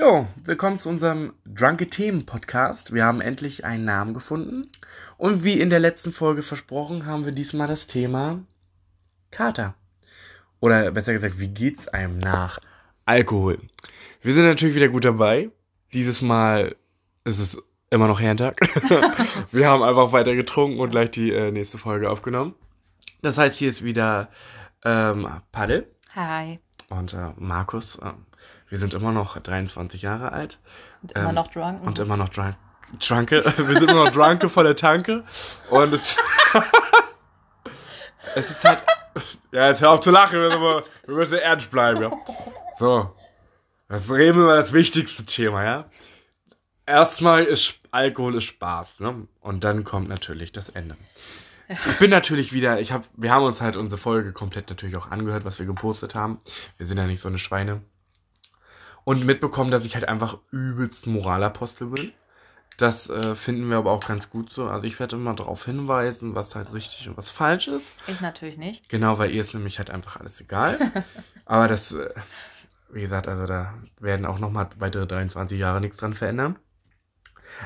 Jo, willkommen zu unserem Drunke Themen Podcast. Wir haben endlich einen Namen gefunden. Und wie in der letzten Folge versprochen, haben wir diesmal das Thema Kater. Oder besser gesagt, wie geht's einem nach Alkohol? Wir sind natürlich wieder gut dabei. Dieses Mal ist es immer noch Herrentag. wir haben einfach weiter getrunken und gleich die äh, nächste Folge aufgenommen. Das heißt, hier ist wieder ähm, Paddel Hi. Und äh, Markus. Äh, wir sind immer noch 23 Jahre alt. Und immer Ähm, noch drunk. Und immer noch drunk. Drunke. Wir sind immer noch drunke volle Tanke. Und es, es ist halt. Ja, jetzt hör auf zu lachen. Wir müssen, wir müssen ernst bleiben, ja. So. Jetzt reden wir über das wichtigste Thema, ja. Erstmal ist Alkohol ist Spaß, ne? Und dann kommt natürlich das Ende. Ich bin natürlich wieder, ich hab, wir haben uns halt unsere Folge komplett natürlich auch angehört, was wir gepostet haben. Wir sind ja nicht so eine Schweine. Und mitbekommen, dass ich halt einfach übelst Moralapostel bin. Das äh, finden wir aber auch ganz gut so. Also ich werde immer darauf hinweisen, was halt richtig und was falsch ist. ich natürlich nicht. Genau, weil ihr ist nämlich halt einfach alles egal. aber das, äh, wie gesagt, also da werden auch nochmal weitere 23 Jahre nichts dran verändern.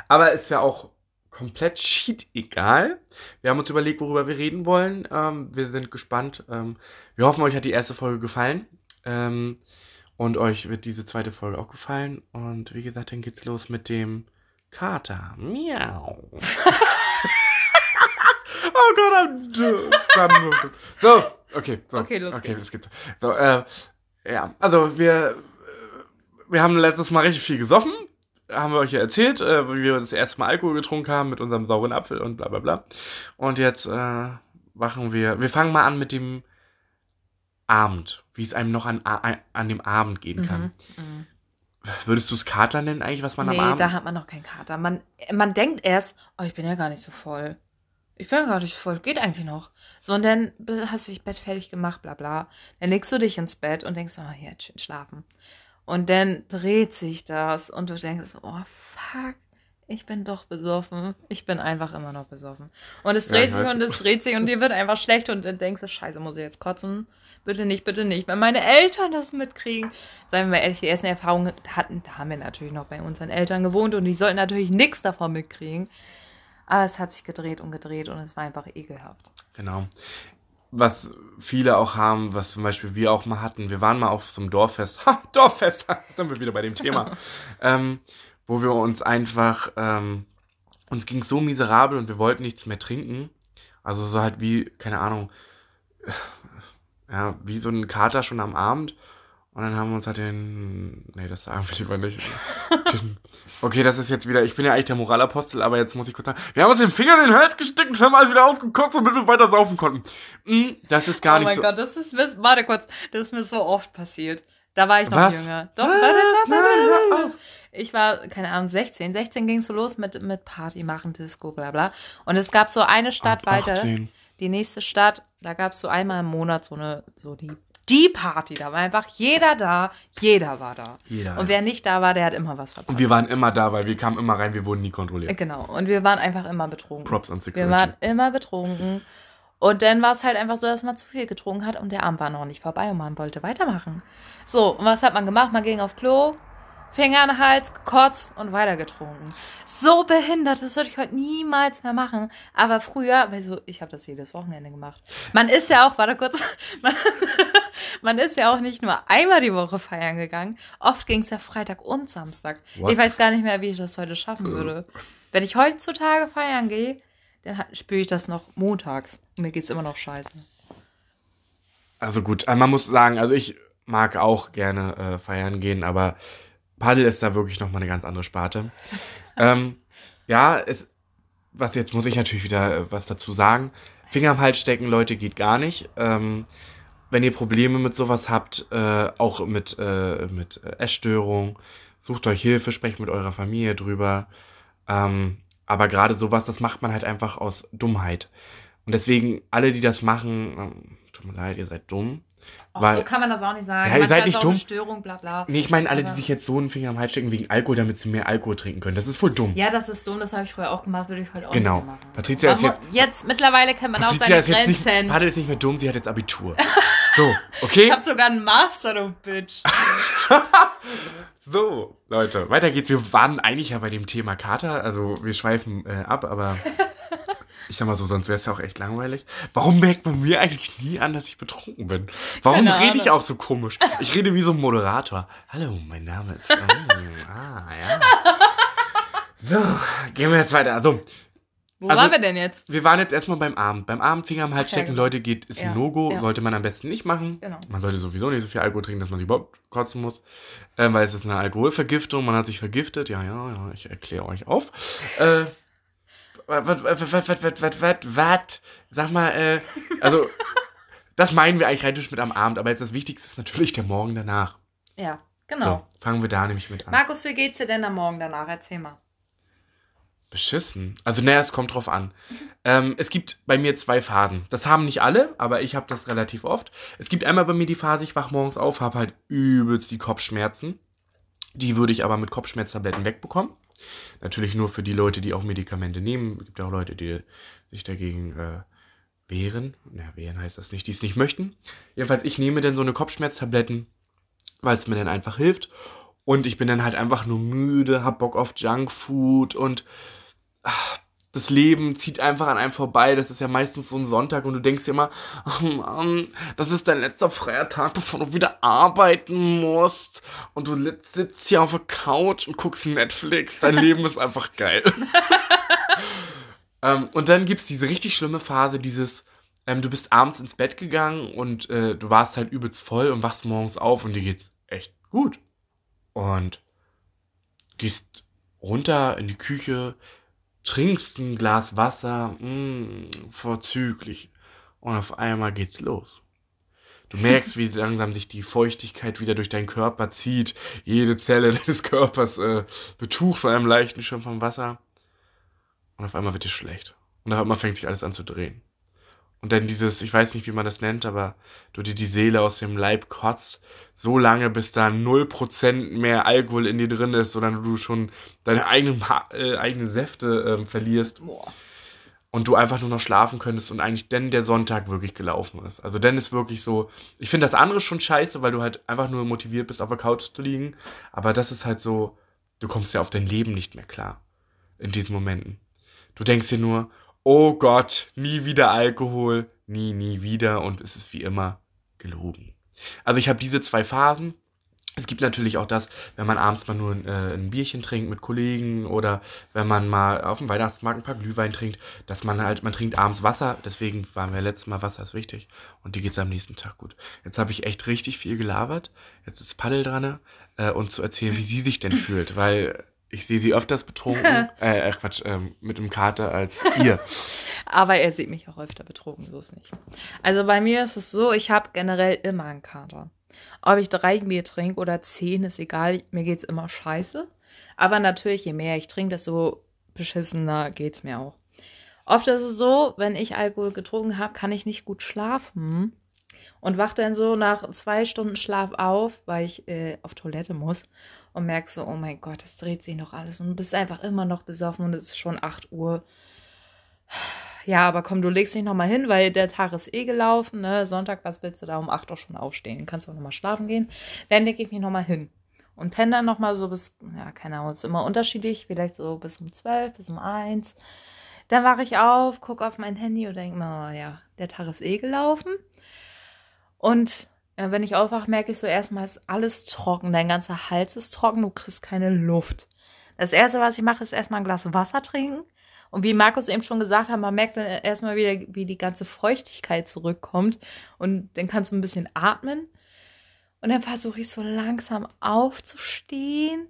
Aber ist ja auch komplett shit egal. Wir haben uns überlegt, worüber wir reden wollen. Ähm, wir sind gespannt. Ähm, wir hoffen, euch hat die erste Folge gefallen. Ähm, und euch wird diese zweite Folge auch gefallen. Und wie gesagt, dann geht's los mit dem Kater. Miau. oh Gott, I'm done. So, okay. So, Okay, los Okay, geht's. geht's. So, äh, ja, also wir, äh, wir haben letztes Mal richtig viel gesoffen. Haben wir euch ja erzählt, äh, wie wir das erste Mal Alkohol getrunken haben mit unserem sauren Apfel und bla bla bla. Und jetzt äh, machen wir, wir fangen mal an mit dem Abend, wie es einem noch an, an, dem Abend gehen kann. Mhm. Mhm. Würdest du es Kater nennen eigentlich, was man Nee, am Abend... da hat man noch keinen Kater. Man, man denkt erst, oh, ich bin ja gar nicht so voll. Ich bin ja gar nicht so voll. Geht eigentlich noch. So, und dann hast du dich Bett fertig gemacht, bla bla. Dann legst du dich ins Bett und denkst, oh, jetzt schön schlafen. Und dann dreht sich das und du denkst, oh, fuck. Ich bin doch besoffen. Ich bin einfach immer noch besoffen. Und es Ja, dreht ich sich und es dreht sich und dir wird einfach schlecht und dann denkst du, scheiße, muss ich jetzt kotzen? Bitte nicht, bitte nicht. Wenn meine Eltern das mitkriegen, seien wir mal ehrlich, die ersten Erfahrungen hatten, da haben wir natürlich noch bei unseren Eltern gewohnt und die sollten natürlich nichts davon mitkriegen. Aber es hat sich gedreht und gedreht und es war einfach ekelhaft. Genau. Was viele auch haben, was zum Beispiel wir auch mal hatten, wir waren mal auf so einem Dorffest, ha, Dorffest, da sind wir wieder bei dem Thema, ähm, wo wir uns einfach, ähm, uns ging so miserabel und wir wollten nichts mehr trinken. Also so halt wie, keine Ahnung, ja, wie so ein Kater schon am Abend. Und dann haben wir uns halt den, nee, das sagen wir lieber nicht. Okay, das ist jetzt wieder, ich bin ja eigentlich der Moralapostel, aber jetzt muss ich kurz sagen, wir haben uns den Finger in den Hals gesteckt und haben alles wieder ausgekotzt, damit wir weiter saufen konnten. Mm, Das ist gar oh nicht mein so. Gott, das ist mir, warte kurz, das ist mir so oft passiert. Da war ich noch Was? jünger. Doch, Was? warte, warte, warte, warte. Ich war, keine Ahnung, 16. 16 ging es so los mit, mit Party machen, Disco, bla bla. Und es gab so eine Stadt weiter. 18. die nächste Stadt, da gab es so einmal im Monat so eine, so die, die Party. Da war einfach jeder da, jeder war da. Jeder. Und wer nicht da war, der hat immer was verpasst. Und wir waren immer da, weil wir kamen immer rein, wir wurden nie kontrolliert. genau. Und wir waren einfach immer betrunken. Props an Security. wir waren immer betrunken. Und dann war es halt einfach so, dass man zu viel getrunken hat und der Abend war noch nicht vorbei und man wollte weitermachen. So, und was hat man gemacht? Man ging auf Klo, Finger an den Hals, gekotzt und weiter getrunken. So behindert, das würde ich heute niemals mehr machen. Aber früher, weil so, ich habe das jedes Wochenende gemacht. Man ist ja auch, warte kurz, man, man ist ja auch nicht nur einmal die Woche feiern gegangen. Oft ging es ja Freitag und Samstag. What? Ich weiß gar nicht mehr, wie ich das heute schaffen würde. Wenn ich heutzutage feiern gehe, dann spüre ich das noch montags. Mir geht's immer noch scheiße. Also gut, äh, man muss sagen, also ich mag auch gerne äh, feiern gehen, aber Paddel ist da wirklich nochmal eine ganz andere Sparte. ähm, ja, es, was jetzt muss ich natürlich wieder äh, was dazu sagen. Finger am Hals stecken, Leute, geht gar nicht. Ähm, wenn ihr Probleme mit sowas habt, äh, auch mit, äh, mit Essstörung, sucht euch Hilfe, sprecht mit eurer Familie drüber. Ähm, aber gerade sowas, das macht man halt einfach aus Dummheit. Und deswegen, alle, die das machen, ähm, tut mir leid, ihr seid dumm. Auch Weil- so kann man das auch nicht sagen. Ja, ihr seid nicht auch dumm. Störung, bla bla. Nee, ich meine alle, die sich jetzt so einen Finger am Hals stecken wegen Alkohol, damit sie mehr Alkohol trinken können. Das ist voll dumm. Ja, das ist dumm, das habe ich früher auch gemacht, würde ich heute auch Genau. machen. Patricia ist mu- jetzt, mittlerweile kennt man auch Patricia seine ist jetzt nicht, Grenzen. Paddel ist nicht mehr dumm, sie hat jetzt Abitur. So, okay? Ich habe sogar einen Master, du Bitch. So, Leute, weiter geht's. Wir waren eigentlich ja bei dem Thema Kater, also wir schweifen äh, ab, aber ich sag mal so, sonst wäre es ja auch echt langweilig. Warum merkt man mir eigentlich nie an, dass ich betrunken bin? Warum Keine rede ich auch so komisch? Ich rede wie so ein Moderator. Hallo, mein Name ist. Mm, ah, ja. So, gehen wir jetzt weiter. Also, Wo Also- waren wir denn jetzt? wir waren jetzt erstmal beim Abend. Beim Abendfinger am Hals ja, stecken, genau. Leute, geht, ist Ja, ein No-Go. ja. Sollte man am besten nicht machen. Genau. Man sollte sowieso nicht so viel Alkohol trinken, dass man überhaupt kotzen muss. Ähm, weil es ist eine Alkoholvergiftung. Man hat sich vergiftet. Ja, ja, ja, ich erkläre euch auf. Äh, was, was, was, was, was, was, was? Sag mal, äh, also, das meinen wir eigentlich rein mit am Abend. Aber jetzt das Wichtigste ist natürlich der Morgen danach. Ja, genau. So, fangen wir da nämlich mit an. Markus, wie geht's dir denn am Morgen danach? Erzähl mal. Beschissen. Also, naja, es kommt drauf an. Ähm, es gibt bei mir zwei Phasen. Das haben nicht alle, aber ich habe das relativ oft. Es gibt einmal bei mir die Phase, ich wach morgens auf, habe halt übelst die Kopfschmerzen. Die würde ich aber mit Kopfschmerztabletten wegbekommen. Natürlich nur für die Leute, die auch Medikamente nehmen. Es gibt auch Leute, die sich dagegen äh, wehren. Na, wehren heißt das nicht, die es nicht möchten. Jedenfalls, ich nehme dann so eine Kopfschmerztabletten, weil es mir dann einfach hilft. Und ich bin dann halt einfach nur müde, hab Bock auf Junkfood und ach, das Leben zieht einfach an einem vorbei. Das ist ja meistens so ein Sonntag und du denkst dir immer, oh Mann, das ist dein letzter freier Tag, bevor du wieder arbeiten musst. Und du sitzt hier auf der Couch und guckst Netflix. Dein Leben ist einfach geil. ähm, und dann gibt's diese richtig schlimme Phase, dieses, ähm, du bist abends ins Bett gegangen und äh, du warst halt übelst voll und wachst morgens auf und dir geht's echt gut. Und gehst runter in die Küche, trinkst ein Glas Wasser, mh, vorzüglich. Und auf einmal geht's los. Du merkst, wie langsam sich die Feuchtigkeit wieder durch deinen Körper zieht. Jede Zelle deines Körpers äh, betucht von einem leichten Schirm vom Wasser. Und auf einmal wird dir schlecht. Und auf einmal fängt sich alles an zu drehen. Und dann dieses, ich weiß nicht, wie man das nennt, aber du dir die Seele aus dem Leib kotzt, so lange, bis da 0% mehr Alkohol in dir drin ist, sondern du schon deine eigenen, äh, eigenen Säfte ähm, verlierst Boah. und du einfach nur noch schlafen könntest und eigentlich dann der Sonntag wirklich gelaufen ist. Also dann ist wirklich so, ich finde das andere schon scheiße, weil du halt einfach nur motiviert bist, auf der Couch zu liegen, aber das ist halt so, du kommst ja auf dein Leben nicht mehr klar in diesen Momenten. Du denkst dir nur, oh Gott, nie wieder Alkohol, nie, nie wieder und es ist wie immer gelogen. Also ich habe diese zwei Phasen. Es gibt natürlich auch das, wenn man abends mal nur ein, äh, ein Bierchen trinkt mit Kollegen oder wenn man mal auf dem Weihnachtsmarkt ein paar Glühwein trinkt, dass man halt, man trinkt abends Wasser, deswegen waren wir letztes Mal, Wasser ist wichtig und die geht's am nächsten Tag gut. Jetzt habe ich echt richtig viel gelabert, jetzt ist Paddel dran äh, und zu erzählen, wie sie sich denn fühlt, weil ich sehe sie öfters betrunken, äh, äh, Quatsch, ähm, mit dem Kater als ihr. Aber er sieht mich auch öfter betrogen, so ist nicht. Also bei mir ist es so, ich habe generell immer einen Kater. Ob ich drei Bier trinke oder zehn, ist egal. Mir geht's immer scheiße. Aber natürlich, je mehr ich trinke, desto beschissener geht's mir auch. Oft ist es so, wenn ich Alkohol getrunken habe, kann ich nicht gut schlafen und wach dann so nach zwei Stunden Schlaf auf, weil ich äh, auf Toilette muss und merk so, oh mein Gott, es dreht sich noch alles und bist einfach immer noch besoffen und es ist schon 8 Uhr. Ja, aber komm, du legst dich nochmal hin, weil der Tag ist eh gelaufen, ne? Sonntag, was willst du da um 8 Uhr schon aufstehen? Kannst auch nochmal schlafen gehen. Dann lege ich mich nochmal hin. Und penne dann nochmal so bis, ja, keine Ahnung, ist immer unterschiedlich, vielleicht so bis um 12, bis um 1. Dann wache ich auf, gucke auf mein Handy und denke mir, oh, ja, der Tag ist eh gelaufen. Und wenn ich aufwache, merke ich so erstmal, ist alles trocken. Dein ganzer Hals ist trocken, du kriegst keine Luft. Das erste, was ich mache, ist erstmal ein Glas Wasser trinken. Und wie Markus eben schon gesagt hat, man merkt dann erstmal wieder, wie die ganze Feuchtigkeit zurückkommt. Und dann kannst du ein bisschen atmen. Und dann versuche ich so langsam aufzustehen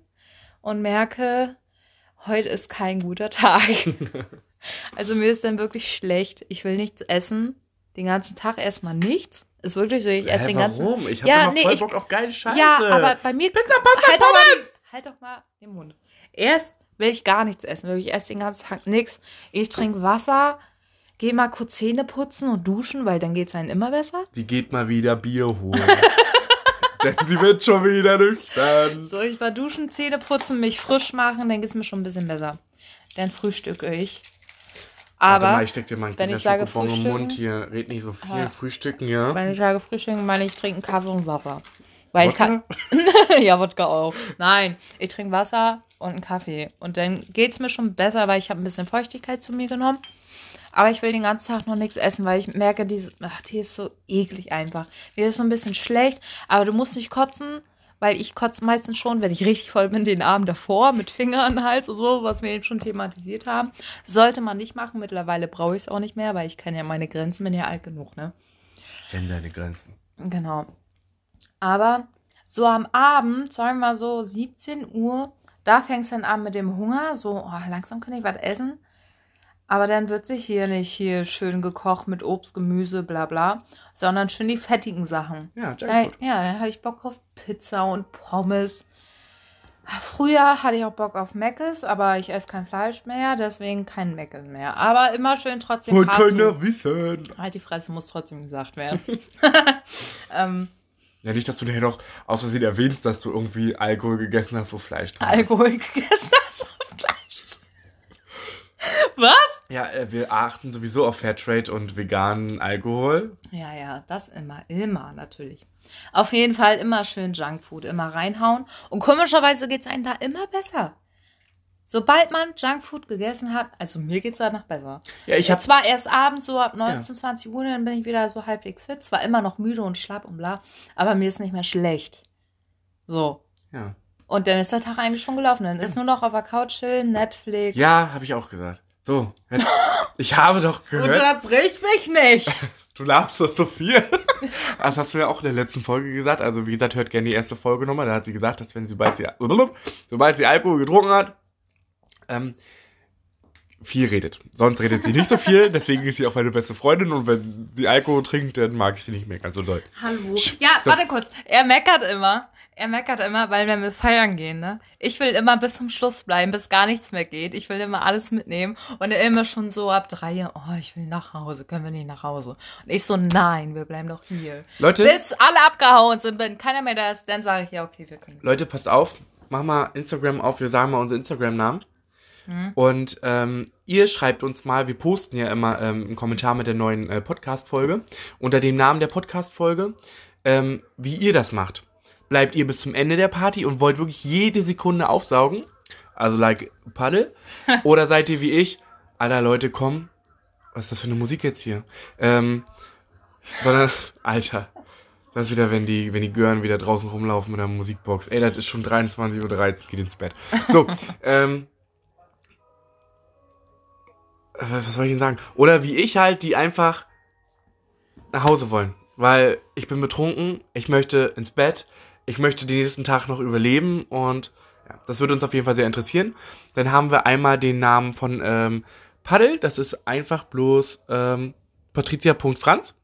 und merke, heute ist kein guter Tag. also mir ist dann wirklich schlecht. Ich will nichts essen. Den ganzen Tag erstmal nichts. Ist wirklich so, ich esse den ganzen warum? Ich habe Ja, immer nee, voll ich- Bock auf geile Scheiße. ja, aber bei mir. Pizza, Pasta, halt, doch mal, die- halt doch mal den Mund. Erst will ich gar nichts essen. Wirklich, ich esse den ganzen Tag nichts. Ich trinke Wasser, gehe mal kurz Zähne putzen und duschen, weil dann geht es einem immer besser. Sie geht mal wieder Bier holen. Denn sie wird schon wieder nüchtern. So, ich war duschen, Zähne putzen, mich frisch machen, dann geht es mir schon ein bisschen besser. Dann frühstücke ich. Warte Aber mal, ich steck dir mal einen wenn ich sage Kinderschokobon im frühstücken- Mund hier. Red nicht so viel. Ja. Frühstücken, ja? wenn ich sage Frühstücken, meine ich trinken Kaffee und Wasser. Weil ich kann. ja, Wodka auch. Nein, ich trinke Wasser und einen Kaffee. Und dann geht es mir schon besser, weil ich habe ein bisschen Feuchtigkeit zu mir genommen. Aber ich will den ganzen Tag noch nichts essen, weil ich merke, dieses, ach, die ist so eklig einfach. Mir ist so ein bisschen schlecht, aber du musst nicht kotzen, weil ich kotze meistens schon, wenn ich richtig voll bin, den Abend davor mit Fingern Hals und so, was wir eben schon thematisiert haben. Sollte man nicht machen. Mittlerweile brauche ich es auch nicht mehr, weil ich kenne ja meine Grenzen, bin ja alt genug, ne? Kenn deine Grenzen. Genau. Aber so am Abend, sagen wir mal so 17 Uhr, da fängst du dann an mit dem Hunger, so oh, langsam kann ich was essen. Aber dann wird sich hier nicht hier schön gekocht mit Obst, Gemüse, bla bla, sondern schön die fettigen Sachen. Ja, Da, Jackpot. ja, dann habe ich Bock auf Pizza und Pommes. Früher hatte ich auch Bock auf Meckes, aber ich esse kein Fleisch mehr, deswegen kein Meckes mehr. Aber immer schön trotzdem Food. keiner wissen. Halt die Fresse muss trotzdem gesagt werden. ähm, Ja, nicht, dass du nachher noch aus Versehen erwähnst, dass du irgendwie Alkohol gegessen hast, wo Fleisch drin ist. Alkohol gegessen hast auf Fleisch. Was? Ja, äh, wir achten sowieso auf Fairtrade und veganen Alkohol. Ja, ja, das immer, immer natürlich. Auf jeden Fall immer schön Junkfood, immer reinhauen. Und komischerweise geht's einem da immer besser. Sobald man Junkfood gegessen hat, also mir geht's danach besser. Ja, ich Ich habe hab, zwar erst abends so ab 19, 20 Uhr, dann bin ich wieder so halbwegs fit, zwar immer noch müde und schlapp und bla, aber mir ist nicht mehr schlecht. So. ja. Und dann ist der Tag eigentlich schon gelaufen. Dann ist nur noch auf der Couch chillen, Netflix. Ja, habe ich auch gesagt. So, jetzt, ich habe doch gehört, Unterbrich mich nicht. du lachst doch so viel. Das hast du ja auch in der letzten Folge gesagt. Also, wie gesagt, hört gerne die erste Folge nochmal. Da hat sie gesagt, dass wenn sie, sobald sie, sobald sie Alkohol getrunken hat, ähm, viel redet. Sonst redet sie nicht so viel, deswegen ist sie auch meine beste Freundin und wenn sie Alkohol trinkt, dann mag ich sie nicht mehr ganz so doll. Hallo. Ja, so. warte kurz. Er meckert immer. Er meckert immer, weil wenn wir feiern gehen, ne? Ich will immer bis zum Schluss bleiben, bis gar nichts mehr geht. Ich will immer alles mitnehmen. Und er immer schon so ab drei, oh, ich will nach Hause. Können wir nicht nach Hause? Und ich so, nein, wir bleiben doch hier. Leute, Bis alle abgehauen sind, wenn keiner mehr da ist, dann sage ich, ja, okay, wir können. Leute, passt auf, mach mal Instagram auf, wir sagen mal unsere Instagram-Namen. Und ähm, ihr schreibt uns mal, wir posten ja immer ähm, einen Kommentar mit der neuen äh, Podcast-Folge, unter dem Namen der Podcast-Folge, ähm, wie ihr das macht. Bleibt ihr bis zum Ende der Party und wollt wirklich jede Sekunde aufsaugen? Also like Paddel? Oder seid ihr wie ich? Alter Leute, komm. Was ist das für eine Musik jetzt hier? Ähm, sondern, Alter. Das ist wieder, wenn die, wenn die Gören wieder draußen rumlaufen mit der Musikbox. Ey, das ist schon 23.13 Uhr, geht ins Bett. So, ähm. äh, Was soll ich denn sagen? Oder wie ich halt, die einfach nach Hause wollen. Weil ich bin betrunken, ich möchte ins Bett, ich möchte den nächsten Tag noch überleben und ja, das würde uns auf jeden Fall sehr interessieren. Dann haben wir einmal den Namen von ähm, Paddel, das ist einfach bloß ähm, patricia.franz.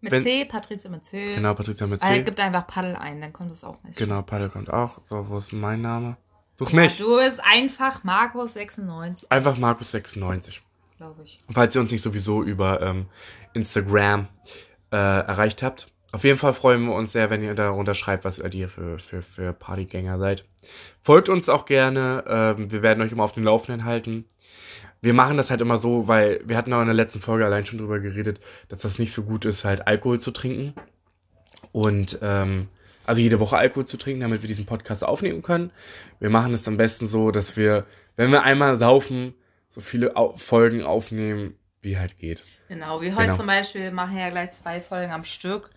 Mit Wenn- C, Patrizia mit C. Genau, Patricia mit Also, C. gibt einfach Paddel ein, dann kommt es auch nicht. Genau, Paddel kommt auch. So, wo ist mein Name? Such mich. Du bist einfach Markus96, Einfach Markus96. glaube ich. Falls ihr uns nicht sowieso über ähm, Instagram äh, erreicht habt. Auf jeden Fall freuen wir uns sehr, wenn ihr darunter schreibt, was ihr für, für, für Partygänger seid. Folgt uns auch gerne. Ähm, wir werden euch immer auf dem Laufenden halten. Wir machen das halt immer so, weil wir hatten auch in der letzten Folge allein schon drüber geredet, dass das nicht so gut ist, halt Alkohol zu trinken. Und ähm, also jede Woche Alkohol zu trinken, damit wir diesen Podcast aufnehmen können. Wir machen es am besten so, dass wir, wenn wir einmal saufen, so viele Au Folgen aufnehmen, wie halt geht. Genau, wie heute Genau. zum Beispiel, wir machen ja gleich zwei Folgen am Stück.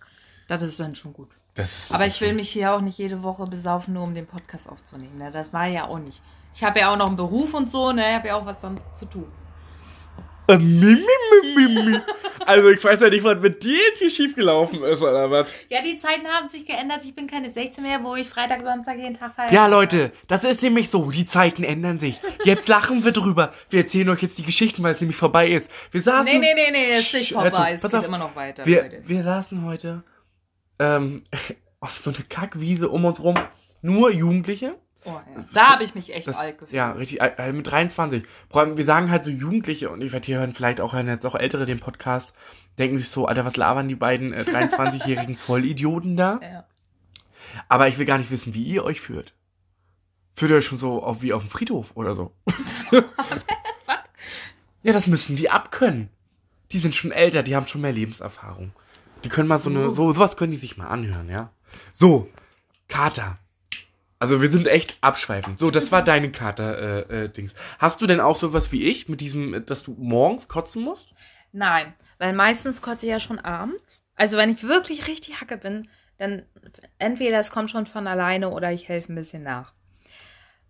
Das ist dann schon gut. Ist, Aber ich will mich hier auch nicht jede Woche besaufen, nur um den Podcast aufzunehmen. Ne? Das war ja auch nicht. Ich habe ja auch noch einen Beruf und so, ne? Ich habe ja auch was dann zu tun. Äh. Also ich weiß ja nicht, was mit dir jetzt hier schiefgelaufen ist, oder was? Ja, die Zeiten haben sich geändert. Ich bin keine 16 mehr, wo ich Freitag, Samstag jeden Tag feiere. Ja, Leute, das ist nämlich so. Die Zeiten ändern sich. Jetzt lachen wir drüber. Wir erzählen euch jetzt die Geschichten, weil es nämlich vorbei ist. Wir saßen. Nee, nee, nee, nee, ist Sch- nicht zu, vorbei. Es geht auf. immer noch weiter, Wir, wir saßen heute ähm, auf so eine Kackwiese um uns rum. Nur Jugendliche. Oh, ja. Da habe ich mich echt Das, alt gefühlt. ja, richtig, äh, mit 23. Vor allem, wir sagen halt so Jugendliche und ich werde hier hören, vielleicht auch hören jetzt auch Ältere den Podcast, denken sich so, Alter, was labern die beiden äh, 23-jährigen Vollidioten da? Ja. Aber ich will gar nicht wissen, wie ihr euch führt. Führt ihr euch schon so auf, wie auf dem Friedhof oder so? Was? Ja, das müssen die abkönnen. Die sind schon älter, die haben schon mehr Lebenserfahrung. Die können mal so eine, Uh. so, sowas können die sich mal anhören, ja? So. Kater. Also wir sind echt abschweifend. So, das war deine Kater-Dings. Äh, äh, Hast du denn auch sowas wie ich mit diesem, dass du morgens kotzen musst? Nein, weil meistens kotze ich ja schon abends. Also wenn ich wirklich richtig hacke bin, dann entweder es kommt schon von alleine oder ich helfe ein bisschen nach.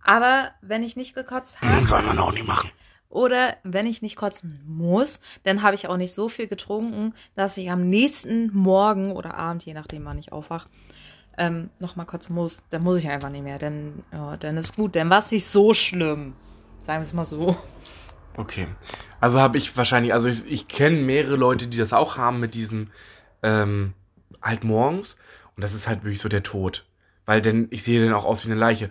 Aber wenn ich nicht gekotzt habe. Soll man auch nicht machen. Oder wenn ich nicht kotzen muss, dann habe ich auch nicht so viel getrunken, dass ich am nächsten Morgen oder Abend, je nachdem wann ich aufwache, ähm, nochmal kotzen muss. Dann muss ich einfach nicht mehr. Denn, ja, dann ist gut. Dann war es nicht so schlimm. Sagen wir es mal so. Okay. Also habe ich wahrscheinlich, also ich, ich kenne mehrere Leute, die das auch haben mit diesem ähm, halt morgens. Und das ist halt wirklich so der Tod. Weil denn ich sehe dann auch aus wie eine Leiche.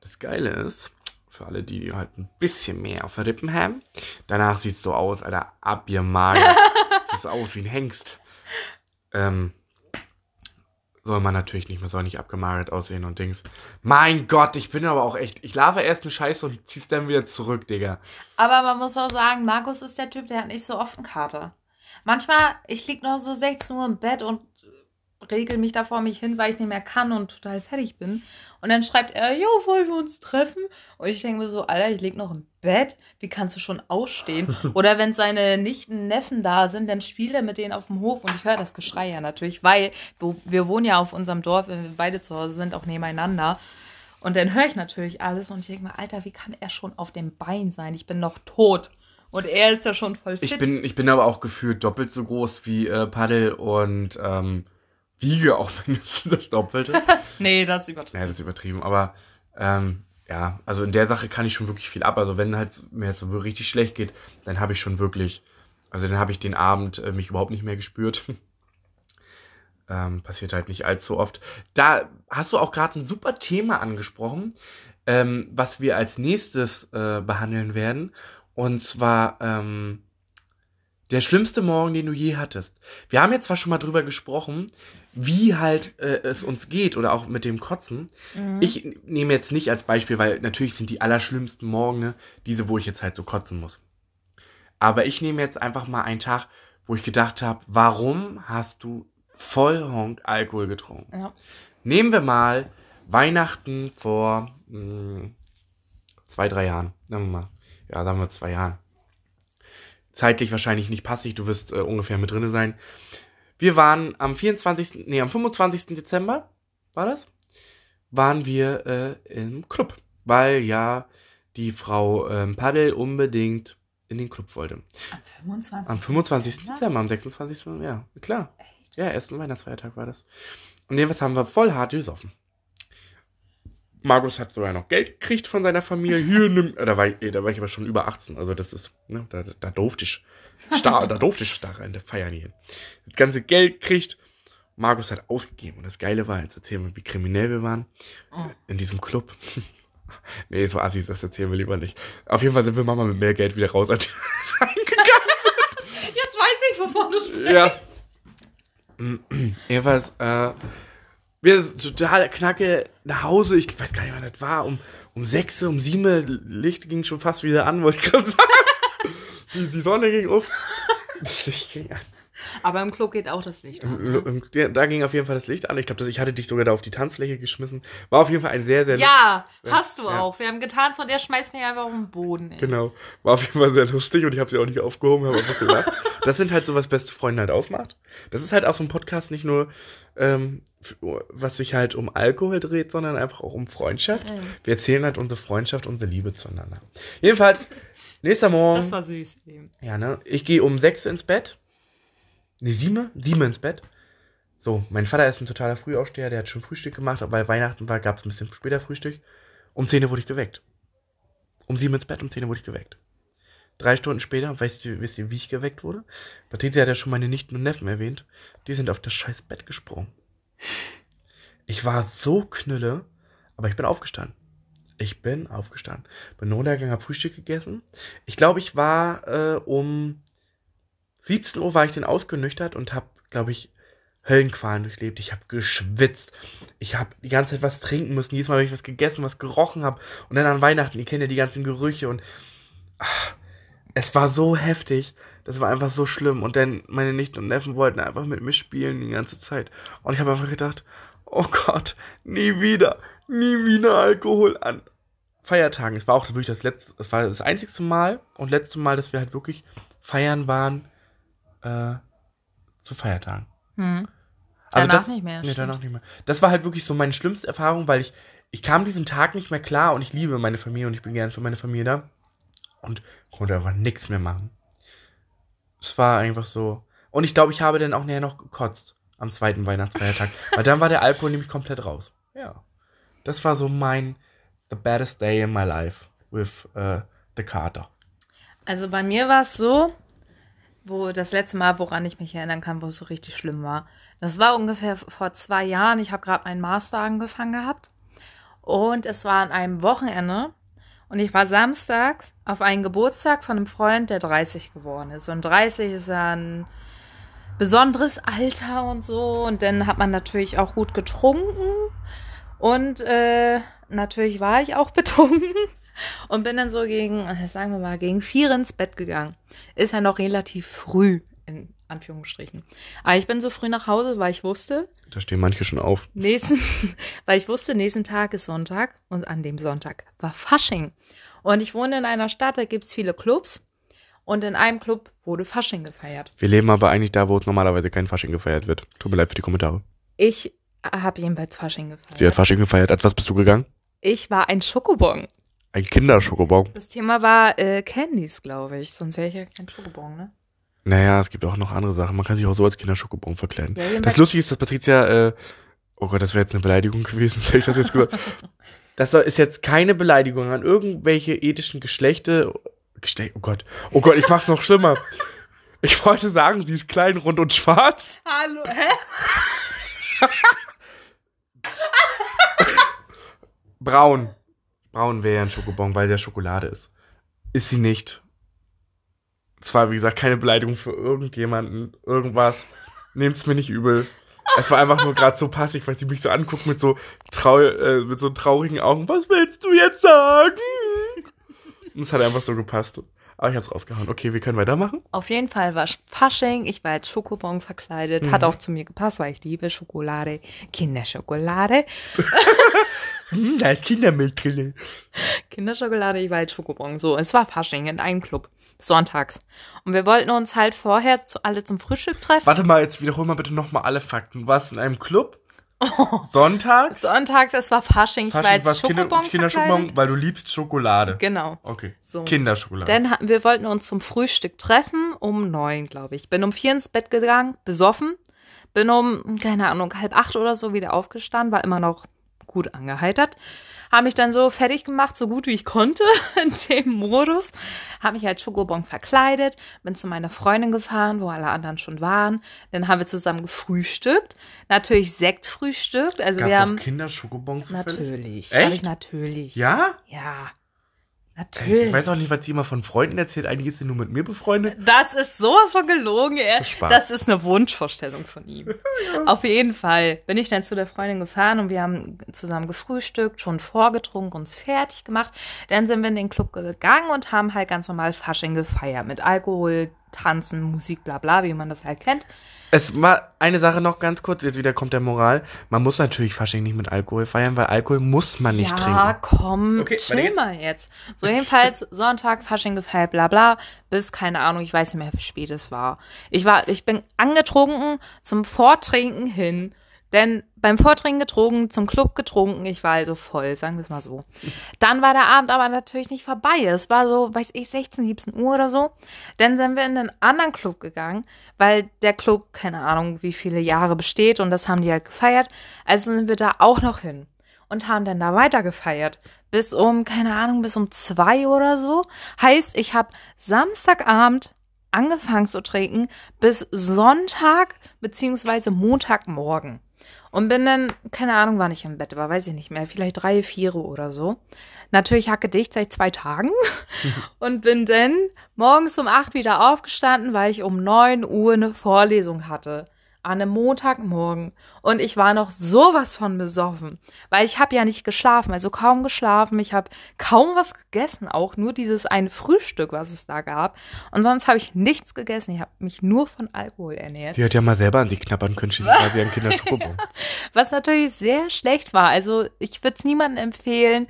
Das Geile ist, für alle, die halt ein bisschen mehr auf der Rippen haben, danach sieht es so aus, Alter, abgemagert. Sieht aus wie ein Hengst. Ähm, soll man natürlich nicht, man soll nicht abgemagert aussehen und Dings. Mein Gott, ich bin aber auch echt, ich lave erst eine Scheiße und zieh's dann wieder zurück, Digga. Aber man muss auch sagen, Markus ist der Typ, der hat nicht so oft einen Kater. Manchmal, ich lieg noch so 16 Uhr im Bett und regel mich da vor mich hin, weil ich nicht mehr kann und total fertig bin. Und dann schreibt er, jo, wollen wir uns treffen? Und ich denke mir so, Alter, ich lieg noch im Bett. Wie kannst du schon ausstehen? Oder wenn seine Nichten, Neffen da sind, dann spielt er mit denen auf dem Hof und ich höre das Geschrei ja natürlich, weil wir wohnen ja auf unserem Dorf, wenn wir beide zu Hause sind, auch nebeneinander. Und dann höre ich natürlich alles und ich denke mir, Alter, wie kann er schon auf dem Bein sein? Ich bin noch tot. Und er ist ja schon voll fit. Ich bin, ich bin aber auch gefühlt doppelt so groß wie äh, Paddel und ähm, wiege auch mindestens das Doppelte. nee, das ist übertrieben. Ja, das ist übertrieben. Aber ähm, ja, also in der Sache kann ich schon wirklich viel ab. Also wenn halt mir es so richtig schlecht geht, dann habe ich schon wirklich, also dann habe ich den Abend äh, mich überhaupt nicht mehr gespürt. ähm, passiert halt nicht allzu oft. Da hast du auch gerade ein super Thema angesprochen, ähm, was wir als nächstes äh, behandeln werden. Und zwar ähm, der schlimmste Morgen, den du je hattest. Wir haben jetzt zwar schon mal drüber gesprochen, wie halt äh, es uns geht oder auch mit dem Kotzen. Mhm. Ich nehme jetzt nicht als Beispiel, weil natürlich sind die allerschlimmsten Morgen diese, wo ich jetzt halt so kotzen muss. Aber ich nehme jetzt einfach mal einen Tag, wo ich gedacht habe, warum hast du voll Honk Alkohol getrunken? Ja. Nehmen wir mal Weihnachten vor mh, hm, zwei, drei Jahren. Sagen wir mal. Ja, sagen wir zwei Jahren. Zeitlich wahrscheinlich nicht passig, du wirst äh, ungefähr mit drinne sein. Wir waren am 24., nee, am 25. Dezember, war das? Waren wir äh, im Club, weil ja die Frau ähm, Paddel unbedingt in den Club wollte. Am 25. Am 25. Dezember, Dezember am 26. Ja, klar. Echt? Ja, ersten Weihnachtsfeiertag war das. Und jedenfalls haben wir voll hart gesoffen. Markus hat sogar noch Geld gekriegt von seiner Familie. Hier nimm, äh, da war ich, da war ich aber schon über 18, also das ist, ne, da, da durfte ich, star, da durfte ich der feiern hier. Das ganze Geld kriegt, Markus hat ausgegeben. Und das Geile war, jetzt erzählen wir, wie kriminell wir waren. Oh. In diesem Club. nee, so assis, das erzählen wir lieber nicht. Auf jeden Fall sind wir Mama mit mehr Geld wieder raus, als wir reingegangen sind. Jetzt weiß ich, wovon du sprichst. Ja. Jedenfalls, äh, wir total knacke nach Hause. Ich weiß gar nicht, wann das war. Um, um sechs, um sieben, Licht ging schon fast wieder an, wollte ich gerade sagen. Die, die Sonne ging auf. Das Licht ging an. Aber im Club geht auch das Licht an. Ne? Ja, da ging auf jeden Fall das Licht an. Ich glaube, ich hatte dich sogar da auf die Tanzfläche geschmissen. War auf jeden Fall ein sehr, sehr. Ja, hast du ja. auch. Wir haben getanzt und er schmeißt mich einfach auf den Boden. Ey. Genau. War auf jeden Fall sehr lustig und ich habe sie auch nicht aufgehoben, habe einfach gelacht. das sind halt so, was beste Freunde halt ausmacht. Das ist halt auch so ein Podcast nicht nur, ähm, was sich halt um Alkohol dreht, sondern einfach auch um Freundschaft. Mhm. Wir erzählen halt unsere Freundschaft, unsere Liebe zueinander. Jedenfalls, nächster Morgen. Das war süß. Eben. Ja, ne? Ich gehe um sechs ins Bett Ne, sieben? Sieben ins Bett. So, mein Vater ist ein totaler Frühaufsteher, der hat schon Frühstück gemacht, aber weil Weihnachten war, gab es ein bisschen später Frühstück. Um 10 Uhr wurde ich geweckt. Um sieben ins Bett, um 10 Uhr wurde ich geweckt. Drei Stunden später, weißt du, wisst ihr, wie ich geweckt wurde? Patricia hat ja schon meine Nichten und Neffen erwähnt. Die sind auf das scheiß Bett gesprungen. Ich war so knülle, aber ich bin aufgestanden. Ich bin aufgestanden. Bin runtergegangen, hab Frühstück gegessen. Ich glaube, ich war äh, um 17 Uhr war ich dann ausgenüchtert und habe, glaube ich, Höllenqualen durchlebt. Ich habe geschwitzt. Ich habe die ganze Zeit was trinken müssen. Jedes Mal, wenn ich was gegessen, was gerochen habe. Und dann an Weihnachten, ihr kennt ja die ganzen Gerüche und ach, es war so heftig. Das war einfach so schlimm. Und dann meine Nichten und Neffen wollten einfach mit mir spielen die ganze Zeit. Und ich habe einfach gedacht, oh Gott, nie wieder, nie wieder Alkohol an Feiertagen. Es war auch wirklich das letzte, es war das einzigste Mal und letzte Mal, dass wir halt wirklich feiern waren äh, zu Feiertagen. Hm. Also Danach das, nicht mehr, Nee, stimmt. danach nicht mehr. Das war halt wirklich so meine schlimmste Erfahrung, weil ich, ich kam diesen Tag nicht mehr klar und ich liebe meine Familie und ich bin gern für meine Familie da. Und konnte einfach nichts mehr machen. Es war einfach so. Und ich glaube, ich habe dann auch näher noch gekotzt am zweiten Weihnachtsfeiertag. weil dann war der Alkohol nämlich komplett raus. Ja. Das war so mein the baddest day in my life with uh, the Kater. Also bei mir war es so, wo das letzte Mal, woran ich mich erinnern kann, wo es so richtig schlimm war. Das war ungefähr vor zwei Jahren. Ich habe gerade meinen Master angefangen gehabt. Und es war an einem Wochenende. Und ich war samstags auf einen Geburtstag von einem Freund, der 30 geworden ist. Und 30 ist ja ein besonderes Alter und so. Und dann hat man natürlich auch gut getrunken. Und äh, natürlich war ich auch betrunken. Und bin dann so gegen, äh, sagen wir mal, gegen vier ins Bett gegangen. Ist ja noch relativ früh, in Anführungsstrichen. Aber ich bin so früh nach Hause, weil ich wusste, Da stehen manche schon auf. nächsten, weil ich wusste, nächsten Tag ist Sonntag und an dem Sonntag war Fasching. Und ich wohne in einer Stadt, da gibt's viele Clubs. Und in einem Club wurde Fasching gefeiert. Wir leben aber eigentlich da, wo es normalerweise kein Fasching gefeiert wird. Tut mir leid für die Kommentare. Ich habe jedenfalls Fasching gefeiert. Sie hat Fasching gefeiert. Als was bist du gegangen? ich war ein Schokobon. Ein Kinderschokobon. Das Thema war äh, Candies, glaube ich. Sonst wäre ich ja kein Schokobon, ne? Naja, es gibt auch noch andere Sachen. Man kann sich auch so als Kinderschokobon verkleiden. Ja, Das Lustige ist, dass Patricia, äh, oh Gott, das wäre jetzt eine Beleidigung gewesen, hätte ich das jetzt gesagt. Das ist jetzt keine Beleidigung an irgendwelche ethischen Geschlechte. Geschle oh Gott. Oh Gott, ich mach's noch schlimmer. Ich wollte sagen, sie ist klein, rund und schwarz. Hallo, hä? Braun. Braun wäre ja ein Schokobon, weil der Schokolade ist. Ist sie nicht. Zwar, wie gesagt, keine Beleidigung für irgendjemanden, irgendwas. Nehmt's mir nicht übel. Es war einfach nur gerade so passiv, weil sie mich so anguckt mit so, trau äh, mit so traurigen Augen. Was willst du jetzt sagen? Und es hat einfach so gepasst. Aber ich hab's rausgehauen. Okay, wir können weitermachen. Auf jeden Fall war Fasching. Ich war als Schokobon verkleidet. Hat auch zu mir gepasst, weil ich liebe Schokolade. Kinderschokolade. Hm, da ist Kindermilch drin. Kinderschokolade, ich war als Schokobon. So, es war Fasching in einem Club. Sonntags. Und wir wollten uns halt vorher zu, alle zum Frühstück treffen. Warte mal, jetzt wiederhol mal bitte nochmal alle Fakten. Du warst in einem Club? Sonntags? Sonntags, es war Fasching. Ich war Fasching, was Kinder, Schokobon Kinderschokobon, verkleidet. weil du liebst Schokolade. Genau. Okay. So. Kinderschokolade. Dann hatten wir wollten uns zum Frühstück treffen um neun, glaube ich. Bin um vier ins Bett gegangen, besoffen. Bin um, keine Ahnung, halb acht oder so wieder aufgestanden, war immer noch gut angeheitert. Habe mich dann so fertig gemacht, so gut wie ich konnte in dem Modus. Habe mich als Schokobon verkleidet, bin zu meiner Freundin gefahren, wo alle anderen schon waren. Dann haben wir zusammen gefrühstückt. Natürlich Sekt frühstückt. Also Gab's wir haben Kinderschokobons zufällig? natürlich. Echt? Hab ich natürlich. Ja? Ja. Natürlich. Ich weiß auch nicht, was sie immer von Freunden erzählt. Eigentlich ist sie nur mit mir befreundet. Das ist sowas von gelogen, ist Spaß. Das ist eine Wunschvorstellung von ihm. Auf jeden Fall bin ich dann zu der Freundin gefahren und wir haben zusammen gefrühstückt, schon vorgetrunken, uns fertig gemacht. Dann sind wir in den Club gegangen und haben halt ganz normal Fasching gefeiert. Mit Alkohol, Tanzen, Musik, bla bla, wie man das halt kennt. Es war eine Sache noch ganz kurz, jetzt wieder kommt der Moral. Man muss natürlich Fasching nicht mit Alkohol feiern, weil Alkohol muss man nicht ja, trinken. komm, Okay, chill geht's. mal jetzt. So jedenfalls Sonntag, Fasching gefeiert, bla bla, bis, keine Ahnung, ich weiß nicht mehr, wie spät es war. Ich war, ich bin angetrunken zum Vortrinken hin, denn beim Vortrinken getrunken, zum Club getrunken, ich war also voll, sagen wir es mal so. Dann war der Abend aber natürlich nicht vorbei. Es war so, weiß ich, 16, 17 Uhr oder so. Dann sind wir in einen anderen Club gegangen, weil der Club, keine Ahnung, wie viele Jahre besteht und das haben die halt gefeiert. Also sind wir da auch noch hin und haben dann da weiter gefeiert. Bis um, keine Ahnung, bis um zwei oder so. Heißt, ich habe Samstagabend angefangen zu trinken bis Sonntag beziehungsweise Montagmorgen. Und bin dann, keine Ahnung, wann ich im Bett war, weiß ich nicht mehr, vielleicht drei, vier oder so. Natürlich hacke dicht seit zwei Tagen. Und bin dann morgens um acht wieder aufgestanden, weil ich um neun Uhr eine Vorlesung hatte. An einem Montagmorgen und ich war noch sowas von besoffen, weil ich habe ja nicht geschlafen, also kaum geschlafen, ich habe kaum was gegessen, auch nur dieses eine Frühstück, was es da gab und sonst habe ich nichts gegessen, ich habe mich nur von Alkohol ernährt. Sie hätte ja mal selber an sich knabbern können, schließlich war sie ein Kinderschokobon. Was natürlich sehr schlecht war, also ich würde es niemandem empfehlen,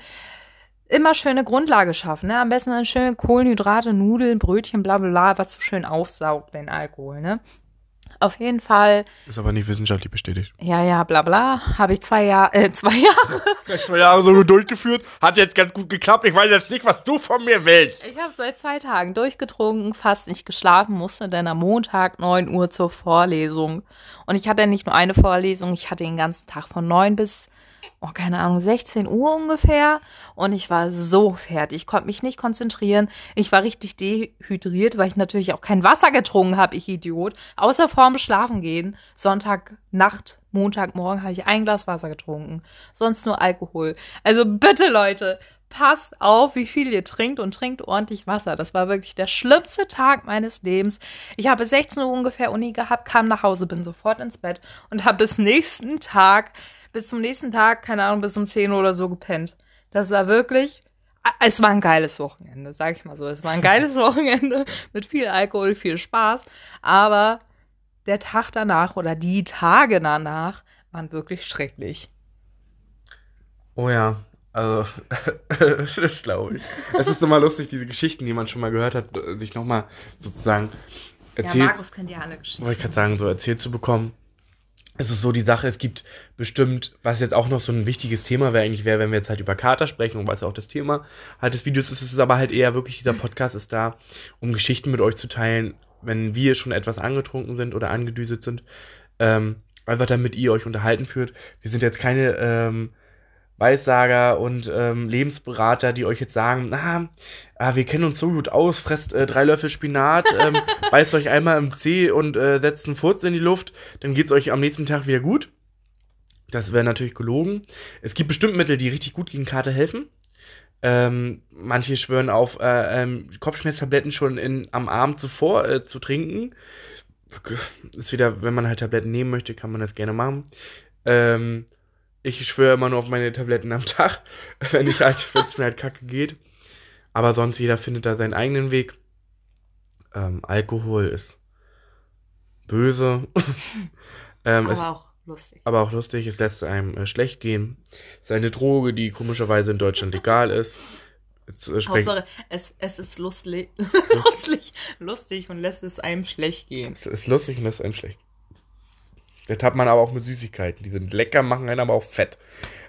immer schöne Grundlage schaffen, ne? Am besten eine schöne Kohlenhydrate, Nudeln, Brötchen, bla bla bla, was so schön aufsaugt, den Alkohol, ne? Auf jeden Fall, Ist aber nicht wissenschaftlich bestätigt. ja, ja, bla bla, habe ich zwei Jahre, äh, zwei Jahre. Zwei Jahre so durchgeführt, hat jetzt ganz gut geklappt. Ich weiß jetzt nicht, was du von mir willst. Ich habe seit zwei Tagen durchgetrunken, fast nicht geschlafen, musste dann am Montag 9 Uhr zur Vorlesung. Und ich hatte nicht nur eine Vorlesung, ich hatte den ganzen Tag von 9 bis, oh, keine Ahnung, 16 Uhr ungefähr. Und ich war so fertig. Ich konnte mich nicht konzentrieren. Ich war richtig dehydriert, weil ich natürlich auch kein Wasser getrunken habe, ich Idiot. Außer vorm Schlafengehen. Sonntagnacht, Montagmorgen habe ich ein Glas Wasser getrunken. Sonst nur Alkohol. Also bitte, Leute, passt auf, wie viel ihr trinkt und trinkt ordentlich Wasser. Das war wirklich der schlimmste Tag meines Lebens. Ich habe 16 Uhr ungefähr Uni gehabt, kam nach Hause, bin sofort ins Bett und habe bis nächsten Tag, bis zum nächsten Tag, keine Ahnung, bis um 10 Uhr oder so gepennt. Das war wirklich, es war ein geiles Wochenende, sag ich mal so. Es war ein geiles Wochenende mit viel Alkohol, viel Spaß. Aber der Tag danach oder die Tage danach waren wirklich schrecklich. Oh ja, also, das glaube ich. Es ist immer lustig, diese Geschichten, die man schon mal gehört hat, sich nochmal sozusagen erzählt. kennt ja alle Geschichten. wollte ich gerade sagen, so erzählt zu bekommen. Es ist so die Sache, es gibt bestimmt, was jetzt auch noch so ein wichtiges Thema wäre, eigentlich wäre, wenn wir jetzt halt über Kater sprechen und was auch das Thema halt des Videos ist, ist aber halt eher wirklich, dieser Podcast ist da, um Geschichten mit euch zu teilen, wenn wir schon etwas angetrunken sind oder angedüset sind, ähm, einfach damit ihr euch unterhalten führt. Wir sind jetzt keine ähm, Weissager und ähm, Lebensberater, die euch jetzt sagen, na, ah, wir kennen uns so gut aus, fresst äh, drei Löffel Spinat, ähm, beißt euch einmal im Zeh und äh, setzt einen Furz in die Luft, dann geht's euch am nächsten Tag wieder gut. Das wäre natürlich gelogen. Es gibt bestimmt Mittel, die richtig gut gegen Kater helfen. Ähm, manche schwören auf äh, ähm, Kopfschmerztabletten schon in, am Abend zuvor äh, zu trinken. Ist wieder, wenn man halt Tabletten nehmen möchte, kann man das gerne machen. Ähm, ich schwöre immer nur auf meine Tabletten am Tag, wenn ich halt, wenn es mir halt kacke geht. Aber sonst jeder findet da seinen eigenen Weg. Ähm, Alkohol ist böse. ähm, Aber es, auch lustig. aber auch lustig, es lässt einem äh, schlecht gehen. Es ist eine Droge, die komischerweise in Deutschland legal ist. Jetzt, äh, Hauptsache, es, es ist lustig, lustig, lustig und lässt es einem schlecht gehen. es ist lustig und lässt einem schlecht. Das hat man aber auch mit Süßigkeiten. Die sind lecker, machen einen aber auch fett.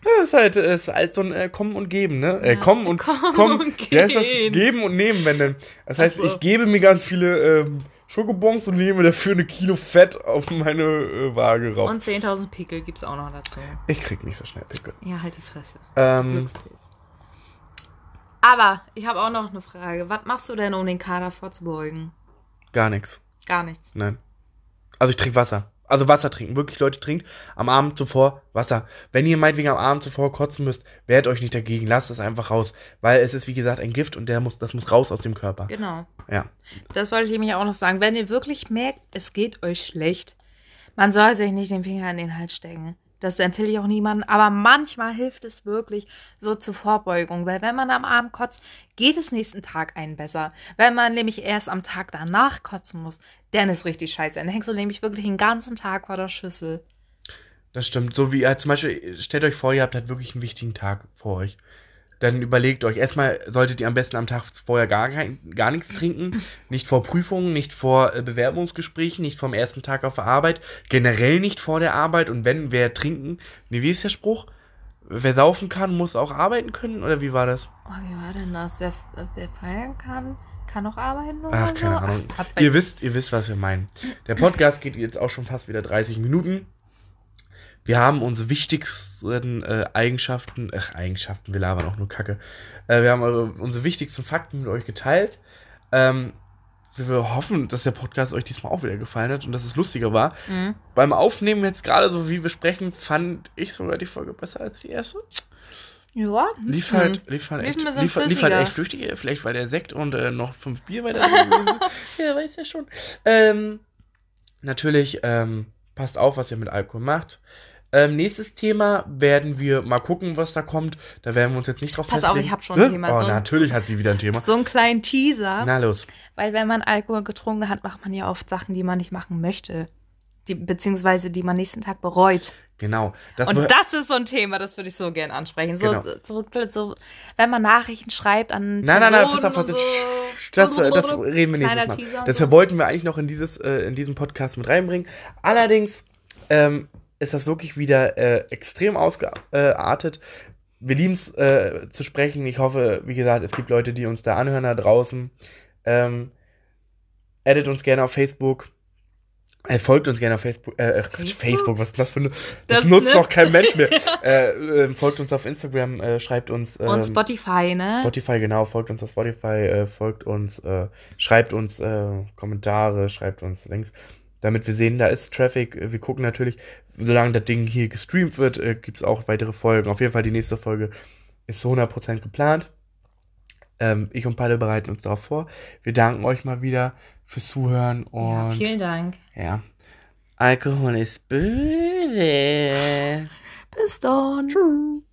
Ja, ist halt, ist halt so ein äh, Kommen und Geben, ne? Äh, Ja, kommen und kommen kommen. und heißt das? Geben und nehmen, wenn denn. Das heißt, Ach so. ich gebe mir ganz viele ähm, Schokobons und nehme dafür eine Kilo Fett auf meine äh, Waage rauf. Und 10.000 Pickel gibt's auch noch dazu. ich krieg nicht so schnell Pickel. Ja, halt die Fresse. Ähm. Aber ich habe auch noch eine Frage. Was machst du denn, um den Kader vorzubeugen? gar nichts. Gar nichts. Nein. Also ich trinke Wasser. Also Wasser trinken. Wirklich, Leute, trinkt am Abend zuvor Wasser. Wenn ihr meinetwegen am Abend zuvor kotzen müsst, wehrt euch nicht dagegen. Lasst es einfach raus. Weil es ist, wie gesagt, ein Gift und der muss, das muss raus aus dem Körper. Genau. Ja. Das wollte ich nämlich auch noch sagen. Wenn ihr wirklich merkt, es geht euch schlecht, man soll sich nicht den Finger in den Hals stecken. Das empfehle ich auch niemandem. Aber manchmal hilft es wirklich so zur Vorbeugung. Weil wenn man am Abend kotzt, geht es nächsten Tag einen besser. Wenn man nämlich erst am Tag danach kotzen muss, dann ist richtig scheiße. Dann hängst du nämlich wirklich den ganzen Tag vor der Schüssel. Das stimmt. So wie, äh, zum Beispiel, stellt euch vor, ihr habt halt wirklich einen wichtigen Tag vor euch. Dann überlegt euch, erstmal solltet ihr am besten am Tag vorher gar, gar nichts trinken. Nicht vor Prüfungen, nicht vor äh, Bewerbungsgesprächen, nicht vom ersten Tag auf der Arbeit. Generell nicht vor der Arbeit. Und wenn, wer trinken, nee, wie ist der Spruch? Wer saufen kann, muss auch arbeiten können? Oder wie war das? Oh, wie war denn das? Wer, wer feiern kann, kann auch arbeiten oder Ach, so? keine Ahnung. Ach, Ihr wisst, ihr wisst, was wir meinen. Der Podcast geht jetzt auch schon fast wieder 30 Minuten. Wir haben unsere wichtigsten äh, Eigenschaften, ach, Eigenschaften, wir labern auch nur Kacke. Äh, wir haben eure, unsere wichtigsten Fakten mit euch geteilt. Ähm, wir hoffen, dass der Podcast euch diesmal auch wieder gefallen hat und dass es lustiger war. Mhm. Beim Aufnehmen jetzt gerade, so wie wir sprechen, fand ich sogar die Folge besser als die erste. Ja. Lief hm. halt, lief halt, echt, lief, lief halt echt flüchtig. Vielleicht war der Sekt und äh, noch fünf Bier weiter. ja, weiß ja schon. Ähm, natürlich, ähm, Passt auf, was ihr mit Alkohol macht. Ähm, nächstes Thema werden wir mal gucken, was da kommt. Da werden wir uns jetzt nicht drauf Pass auf, festlegen. ich hab schon ein? Thema. Oh, So ein- natürlich hat sie wieder ein Thema. So einen kleinen Teaser. Na los. Weil wenn man Alkohol getrunken hat, macht man ja oft Sachen, die man nicht machen möchte. Die, beziehungsweise die man nächsten Tag bereut. Genau. Das und das ist so ein Thema, das würde ich so gern ansprechen. So, Genau. so, so, wenn man Nachrichten schreibt an Nein, nein, nein, pass auf, und ich, das, das reden wir nächstes Mal. Teaser, Das so. wollten wir eigentlich noch in dieses, äh, in diesen Podcast mit reinbringen. Allerdings ähm, ist das wirklich wieder äh, extrem ausgeartet. Wir lieben es äh, zu sprechen. Ich hoffe, wie gesagt, es gibt Leute, die uns da anhören da draußen. Ähm, edit uns gerne auf Facebook. Äh, folgt uns gerne auf Facebook. Äh, äh, Quatsch, Facebook? Was ist das für eine. Das, Das, nutzt ne? doch kein Mensch mehr. äh, äh, folgt uns auf Instagram, äh, schreibt uns. Und ähm, Spotify, ne? Spotify, genau, folgt uns auf Spotify, äh, folgt uns, äh, schreibt uns äh, Kommentare, schreibt uns Links, damit wir sehen, da ist Traffic. Äh, Wir gucken natürlich, solange das Ding hier gestreamt wird, äh, gibt es auch weitere Folgen. Auf jeden Fall die nächste Folge ist zu 100% geplant. Ähm, ich und Palle bereiten uns darauf vor. Wir danken euch mal wieder fürs Zuhören ja, und vielen Dank. ja. Alkohol ist böse. Bis dann. Tschüss.